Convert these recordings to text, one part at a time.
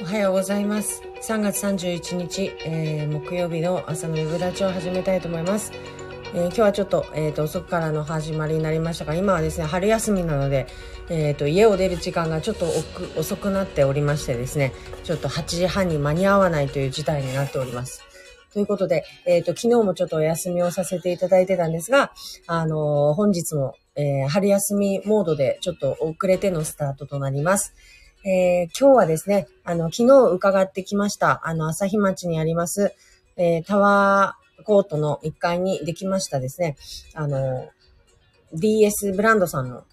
おはようございます。3月31日、えー木曜日の朝のウェブラジオを始めたいと思います。えー今日はちょっと,、えーと遅くからの始まりになりましたが今はですね春休みなので、えーと家を出る時間がちょっと遅遅くなっておりましてですねちょっと8時半に間に合わないという事態になっております。ということで、えっ、と、昨日もちょっとお休みをさせていただいてたんですが、あのー本日も、えー春休みモードでちょっと遅れてのスタートとなります。えー今日はですね、あの、昨日伺ってきました、あの、朝日町にあります、えータワーコートの1階にできましたですね、あの、DS ブランドさんの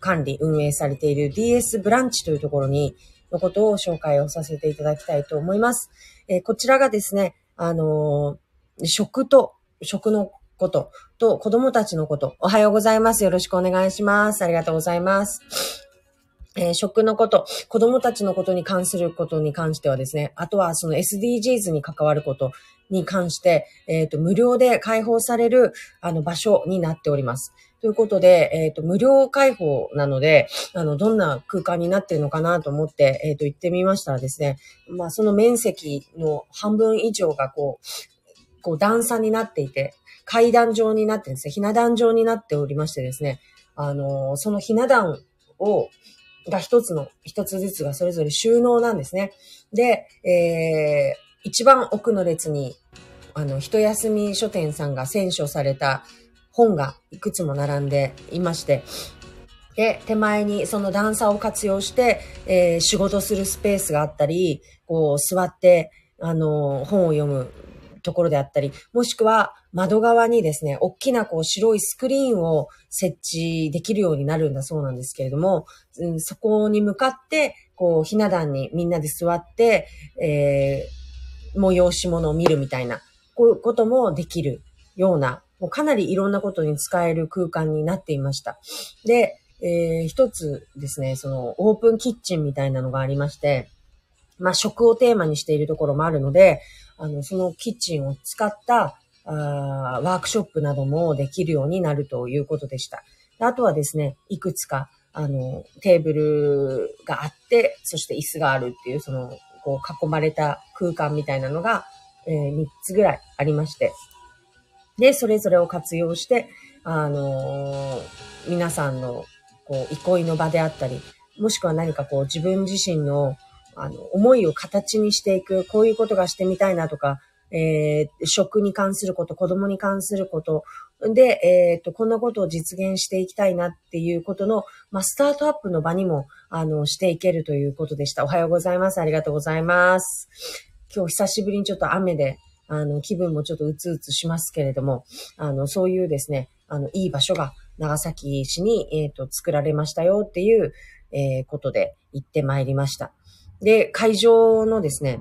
管理、運営されている DS ブランチというところに、のことを紹介をさせていただきたいと思います。えーこちらがですね、あの食と、食のことと子供たちのこと。おはようございます。よろしくお願いします。ありがとうございます。えー食のこと、子供たちのことに関することに関してはですね、あとはその SDGs に関わることに関して、えっ、と、無料で開放される、あの、場所になっております。ということで、えっ、と、無料開放なので、あの、どんな空間になっているのかなと思って、えっ、と、行ってみましたらですね、まあ、その面積の半分以上がこう、こう段差になっていて、階段状になってですね。ひな壇状になっておりましてですね、あの、そのひな壇を、が一つの、一つずつがそれぞれ収納なんですね。で、えー、一番奥の列に、あの、一休み書店さんが選書された本がいくつも並んでいまして、で、手前にその段差を活用して、えー仕事するスペースがあったり、こう座って、あの、本を読むところであったり、もしくは窓側にですね、大きなこう白いスクリーンを設置できるようになるんだそうなんですけれども、うんそこに向かって、こう、ひな壇にみんなで座って、えー催し物を見るみたいな、こういうこともできるような、もうかなりいろんなことに使える空間になっていました。で、えー一つですね、そのオープンキッチンみたいなのがありまして、まあ食をテーマにしているところもあるので、あの、そのキッチンを使ったあーワークショップなどもできるようになるということでした。あとはですね、いくつか、あの、テーブルがあって、そして椅子があるっていう、その、こう囲まれた空間みたいなのが、え3つぐらいありまして、で、それぞれを活用して、あのー皆さんの、こう、憩いの場であったり、もしくは何かこう、自分自身の、あの、思いを形にしていく、こういうことがしてみたいなとか、えー食に関すること、子供に関すること、で、えっ、と、こんなことを実現していきたいなっていうことの、まあ、スタートアップの場にも、あの、していけるということでした。おはようございます。ありがとうございます。今日久しぶりにちょっと雨で、あの、気分もちょっとうつうつしますけれども、あの、そういうですね、あの、いい場所が長崎市に、えっ、と、作られましたよっていう、えーことで行ってまいりました。で、会場のですね、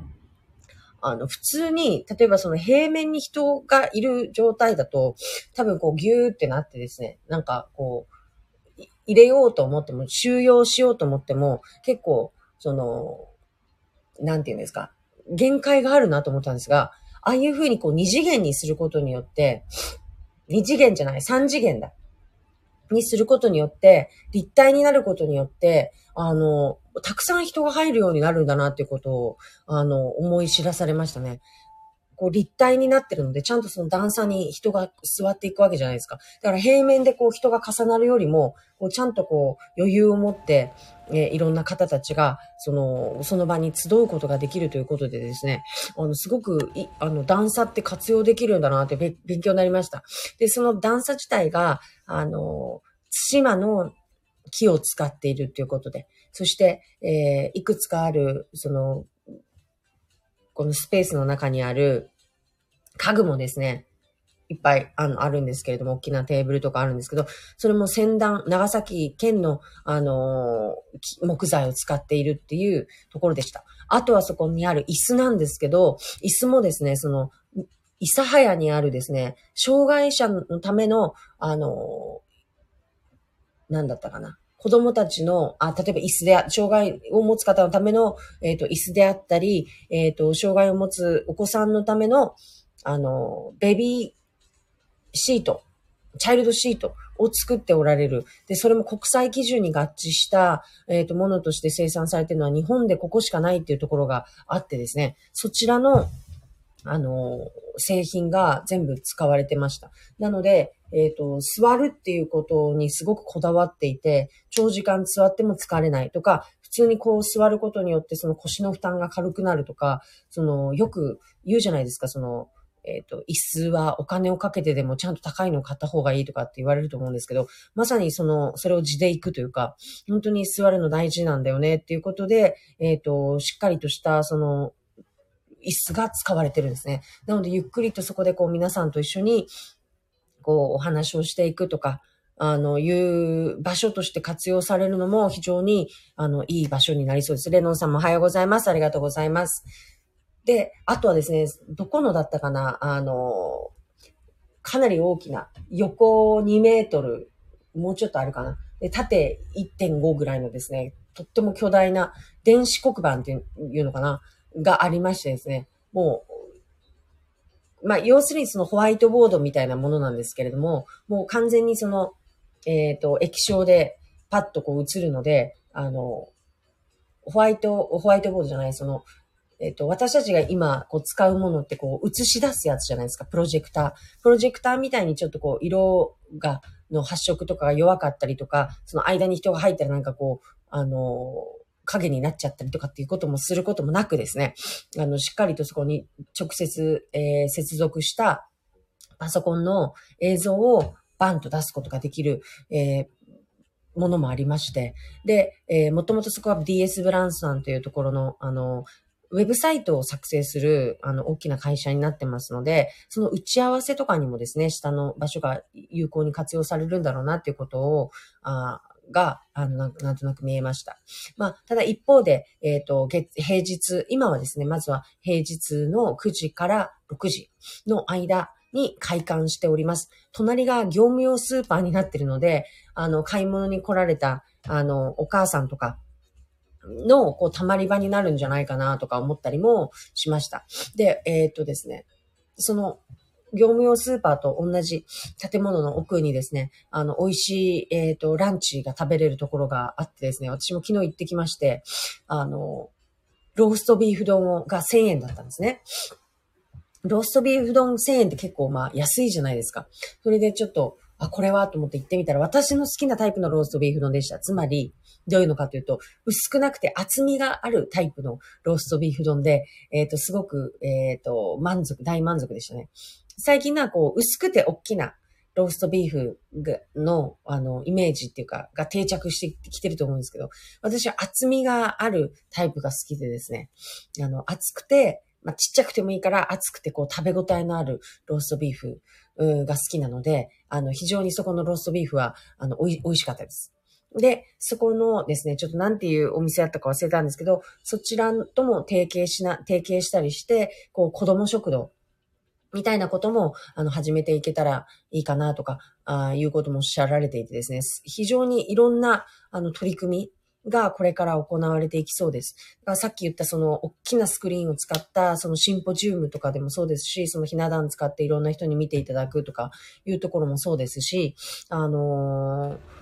あの、普通に、例えばその平面に人がいる状態だと、多分こうギューってなってですね、なんかこう、入れようと思っても、収容しようと思っても、結構、その、なんていうんですか、限界があるなと思ったんですが、ああいう風にこう二次元にすることによって、二次元じゃない、三次元だ。にすることによって、立体になることによって、あの、たくさん人が入るようになるんだなっていうことを、あの、思い知らされましたね。こう立体になってるので、ちゃんとその段差に人が座っていくわけじゃないですか。だから平面でこう人が重なるよりも、こうちゃんとこう余裕を持って、えーいろんな方たちが、その、その場に集うことができるということでですね、あの、すごくい、あの、段差って活用できるんだなって勉強になりました。で、その段差自体が、あの、対馬の木を使っているということで、そして、えーいくつかある、その、このスペースの中にある家具もですね、いっぱいあのあるんですけれども、大きなテーブルとかあるんですけど、それも先端、長崎県の、あのー木材を使っているっていうところでした。あとはそこにある椅子なんですけど、椅子もですね、その、諫早にあるですね、障害者のための、あのーなんだったかな。子供たちの、あ、例えば椅子であ、障害を持つ方のための、えっ、と、椅子であったり、えっ、と、障害を持つお子さんのための、あの、ベビーシートチャイルドシートを作っておられる。で、それも国際基準に合致した、えっ、ー、と、ものとして生産されているのは日本でここしかないっていうところがあってですね、そちらの、あの、製品が全部使われてました。なので、えっ、ー、と、座るっていうことにすごくこだわっていて、長時間座っても疲れないとか、普通にこう座ることによってその腰の負担が軽くなるとか、その、よく言うじゃないですか、その、えっ、ー、と、椅子はお金をかけてでもちゃんと高いのを買った方がいいとかって言われると思うんですけど、まさにその、それを地で行くというか、本当に座るの大事なんだよねっていうことで、えっ、ー、と、しっかりとした、その、椅子が使われてるんですね。なので、ゆっくりとそこでこう皆さんと一緒に、こう、お話をしていくとか、あの、いう場所として活用されるのも非常に、あの、いい場所になりそうです。レノンさんもおはようございます。ありがとうございます。で、あとはですね、どこのだったかな、あの、かなり大きな、横2メートル、もうちょっとあるかな？で、縦1.5ぐらいのですね、とっても巨大な電子黒板っていうのかな、がありましてですね、もう、まあ、要するにそのホワイトボードみたいなものなんですけれども、もう完全にその、えっ、ー、と、液晶でパッとこう映るので、あの、ホワイト、ホワイトボードじゃない、その、えっ、ー、と、私たちが今、こう、使うものって、こう、映し出すやつじゃないですか、プロジェクター。プロジェクターみたいにちょっとこう、色が、の発色とかが弱かったりとか、その間に人が入ったらなんかこう、あの、影になっちゃったりとかっていうこともすることもなくですね、あの、しっかりとそこに直接、えー、接続したパソコンの映像をバンと出すことができる、えー、ものもありまして、で、えー、もともとそこは DS ブランスさんというところの、あの、ウェブサイトを作成する、あの、大きな会社になってますので、その打ち合わせとかにもですね、下の場所が有効に活用されるんだろうなっていうことを、あが、あのなんとなく見えました。まあ、ただ一方で、えっ、ー、と、月、平日、今はですね、まずは平日の9時から6時の間に開館しております。隣が業務用スーパーになっているので、あの、買い物に来られた、あの、お母さんとか、の、こう、溜まり場になるんじゃないかなとか思ったりもしました。で、えー、とですね、その、業務用スーパーと同じ建物の奥にですね、あの、美味しい、えっ、と、ランチが食べれるところがあってですね、私も昨日行ってきまして、あの、ローストビーフ丼が1000円だったんですね。ローストビーフ丼1000円って結構まあ安いじゃないですか。それでちょっと、あ、これはと思って行ってみたら、私の好きなタイプのローストビーフ丼でした。つまり、どういうのかというと、薄くなくて厚みがあるタイプのローストビーフ丼で、えっ、ー、と、すごく、えっ、ー、と、満足、大満足でしたね。最近のはこう、薄くて大きなローストビーフの、あの、イメージっていうか、が定着してきてると思うんですけど、私は厚みがあるタイプが好きでですね、あの、厚くて、まあ、ちっちゃくてもいいから厚くてこう食べ応えのあるローストビーフが好きなので、あの、非常にそこのローストビーフは、あの、おい、美味しかったです。で、そこのですね、ちょっとなんていうお店だったか忘れたんですけど、そちらとも提携しな、提携したりして、こう、子供食堂みたいなことも、あの、始めていけたらいいかなとか、ああいうこともおっしゃられていてですね、非常にいろんな、あの、取り組みがこれから行われていきそうです。だからさっき言ったその大きなスクリーンを使ったそのシンポジウムとかでもそうですし、そのひな壇使っていろんな人に見ていただくとかいうところもそうですし、あのー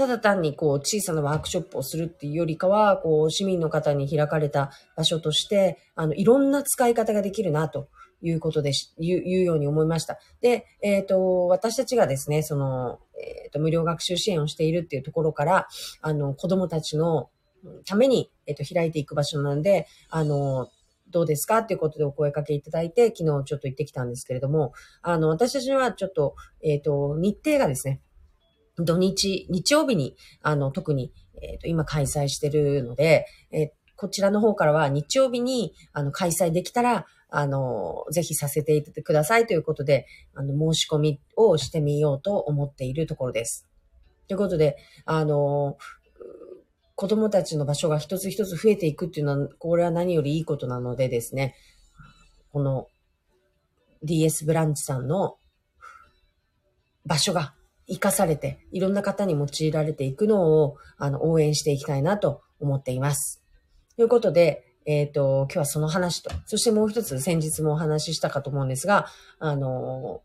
ただ単にこう小さなワークショップをするっていうよりかは、こう市民の方に開かれた場所として、あの、いろんな使い方ができるなということでし、言う言うように思いました。で、えっ、ー、と、私たちがですね、その、えっ、ー、と、無料学習支援をしているっていうところから、あの、子供たちのために、えっ、ー、と、開いていく場所なんで、あの、どうですかっていうことでお声かけいただいて、昨日ちょっと行ってきたんですけれども、あの、私たちはちょっと、えっ、と、日程がですね、土日、日曜日に、あの、特に、えっ、ー、と、今開催してるので、えー、こちらの方からは日曜日に、あの、開催できたら、あの、ぜひさせていてくださいということで、あの、申し込みをしてみようと思っているところです。ということで、あの、子供たちの場所が一つ一つ増えていくっていうのは、これは何よりいいことなのでですね、この DS ブランチさんの場所が生かされて、いろんな方に用いられていくのを、あの、応援していきたいなと思っています。ということで、えっ、ー、と、今日はその話と、そしてもう一つ先日もお話ししたかと思うんですが、あの、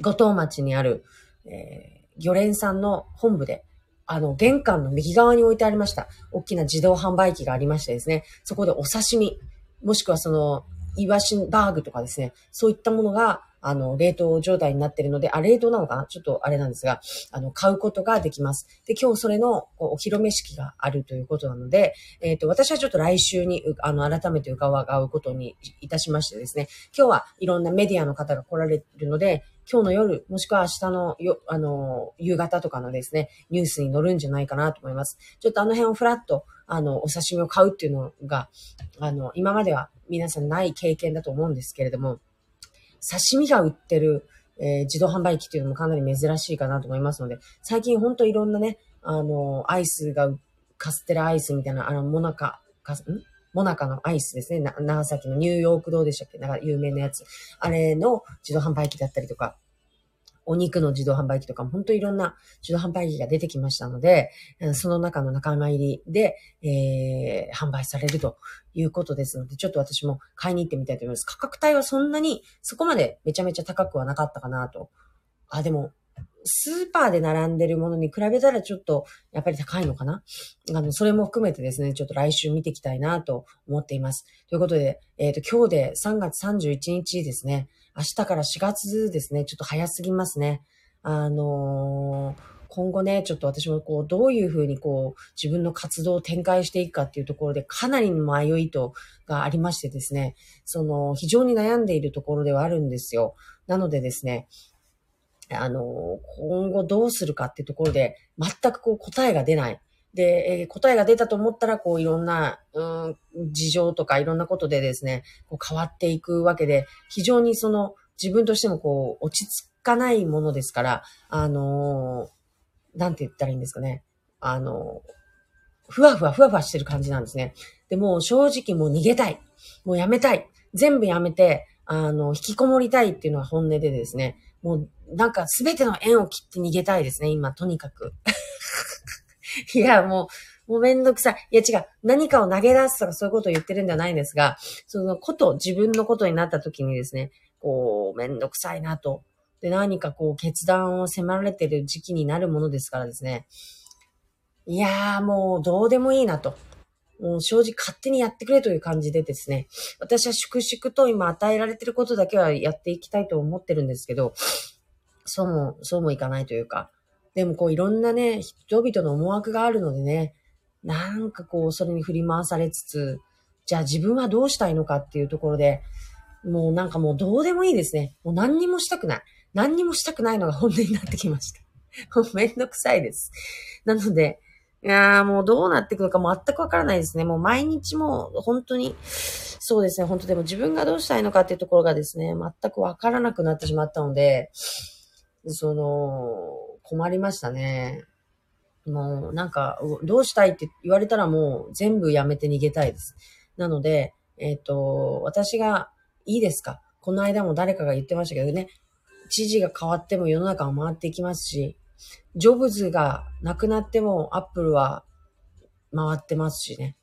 五島町にある、えー、魚連さんの本部で、あの、玄関の右側に置いてありました。大きな自動販売機がありましてですね、そこでお刺身、もしくはその、イワシバーグとかですね、そういったものがあの、冷凍状態になってるので、あ、冷凍なのかな？ちょっとあれなんですが、あの、買うことができます。で、今日それのお披露目式があるということなので、えっ、ー、と、私はちょっと来週に、あの、改めて伺うことにいたしましてですね、今日はいろんなメディアの方が来られるので、今日の夜、もしくは明日のよ、あの、夕方とかのですね、ニュースに載るんじゃないかなと思います。ちょっとあの辺をフラッと、あの、お刺身を買うっていうのが、あの、今までは皆さんない経験だと思うんですけれども、刺身が売ってる、えー、自動販売機っていうのもかなり珍しいかなと思いますので、最近ほんといろんなね、あの、アイスが、カステラアイスみたいな、あの、モナカ、カ、ん？モナカのアイスですね。長崎のニューヨークどうでしたっけ？なんか有名なやつ。あれの自動販売機だったりとか、お肉の自動販売機とかも本当いろんな自動販売機が出てきましたので、その中の仲間入りで、えー、販売されるということですので、ちょっと私も買いに行ってみたいと思います。価格帯はそんなにそこまでめちゃめちゃ高くはなかったかなと。あ、でも、スーパーで並んでるものに比べたらちょっとやっぱり高いのかな？あの、それも含めてですね、ちょっと来週見ていきたいなと思っています。ということで、えっ、ー、と、今日で3月31日ですね。明日から4月ですね。ちょっと早すぎますね。あのー、今後ね、ちょっと私もこう、どういうふうにこう、自分の活動を展開していくかっていうところで、かなりの迷いと、がありましてですね、その、非常に悩んでいるところではあるんですよ。なのでですね、あの、今後どうするかっていうところで、全くこう答えが出ない。で、えー、答えが出たと思ったら、こういろんな、うん、事情とかいろんなことでですね、こう変わっていくわけで、非常にその自分としてもこう落ち着かないものですから、あのー、なんて言ったらいいんですかね。あのー、ふわふわふわふわしてる感じなんですね。でも正直もう逃げたい。もうやめたい。全部やめて、あの、引きこもりたいっていうのは本音でですね、もうなんかすべての縁を切って逃げたいですね、今、とにかく。いや、もう、もうめんどくさい。いや違う。何かを投げ出すとかそういうことを言ってるんではないんですが、そのこと、自分のことになった時にですね、こう、めんどくさいなと。で、何かこう、決断を迫られてる時期になるものですからですね。いやー、もう、どうでもいいなと。もう正直勝手にやってくれという感じでですね、私は粛々と今与えられてることだけはやっていきたいと思ってるんですけど、そうも、そうもいかないというか、でもこういろんなね、人々の思惑があるのでね、なんかこうそれに振り回されつつ、じゃあ自分はどうしたいのかっていうところで、もうなんかもうどうでもいいですね。もう何にもしたくない。何にもしたくないのが本音になってきました。もうめんどくさいです。なので、いやーもうどうなってくるか全くわからないですね。もう毎日も本当に、そうですね。本当でも自分がどうしたいのかっていうところがですね、全くわからなくなってしまったので、その、困りましたね。もう、なんか、どうしたいって言われたらもう全部やめて逃げたいです。なので、えっ、ー、と、私が、いいですか？この間も誰かが言ってましたけどね、知事が変わっても世の中は回っていきますし、ジョブズが亡くなってもアップルは回ってますしね。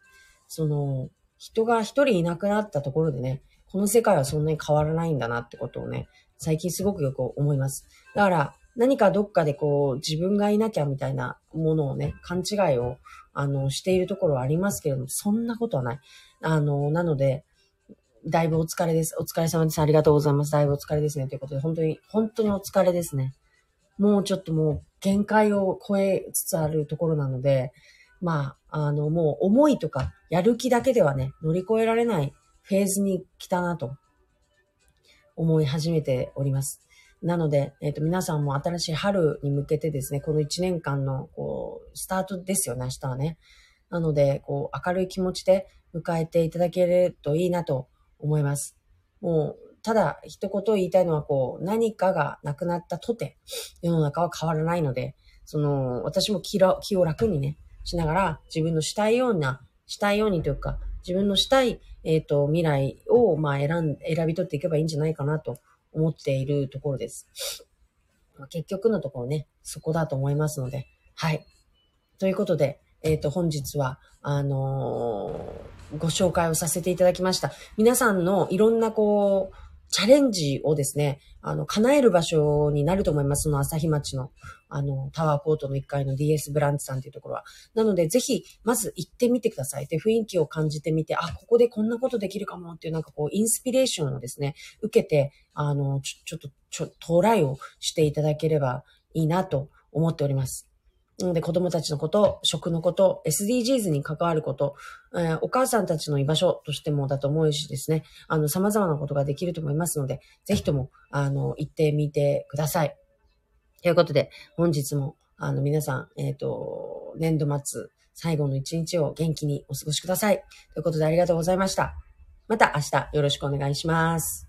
その、人が一人いなくなったところでね、この世界はそんなに変わらないんだなってことをね、最近すごくよく思います。だから、何かどっかでこう、自分がいなきゃみたいなものをね、勘違いを、あの、しているところはありますけれども、そんなことはない。あの、なので、だいぶお疲れです。お疲れ様です。ありがとうございます。だいぶお疲れですね。ということで、本当に、本当にお疲れですね。もうちょっともう、限界を超えつつあるところなので、まあ、あの、もう思いとか、やる気だけではね、乗り越えられないフェーズに来たなと思い始めております。なので、えっ、ー、と、皆さんも新しい春に向けてですね、この1年間の、こう、スタートですよね、明日はね。なので、こう、明るい気持ちで迎えていただけるといいなと思います。もう、ただ、一言言いたいのは、こう、何かがなくなったとて、世の中は変わらないので、その、私も気気を楽にね、しながら、自分のしたいような、したいようにというか、自分のしたい、えっ、ー、と、未来を、まあ、選ん、選び取っていけばいいんじゃないかなと思っているところです。結局のところね、そこだと思いますので、はい。ということで、えっ、ー、と、本日は、あのー、ご紹介をさせていただきました。皆さんのいろんなこう、チャレンジをですね、あの、叶える場所になると思います。その朝日町の、あの、タワーコートの1階の DS ブランチさんっていうところは。なので、ぜひ、まず行ってみてください。で、雰囲気を感じてみて、あ、ここでこんなことできるかもっていう、なんかこう、インスピレーションをですね、受けて、あの、ちょ、ちょっと、ちょ、トライをしていただければいいなと思っております。で子供たちのこと、食のこと、SDGs に関わること、えー、お母さんたちの居場所としてもだと思うしですね、あの、様々なことができると思いますので、ぜひとも、あの、行ってみてください。ということで、本日も、あの、皆さん、えっ、ー、と、年度末、最後の一日を元気にお過ごしください。ということでありがとうございました。また明日よろしくお願いします。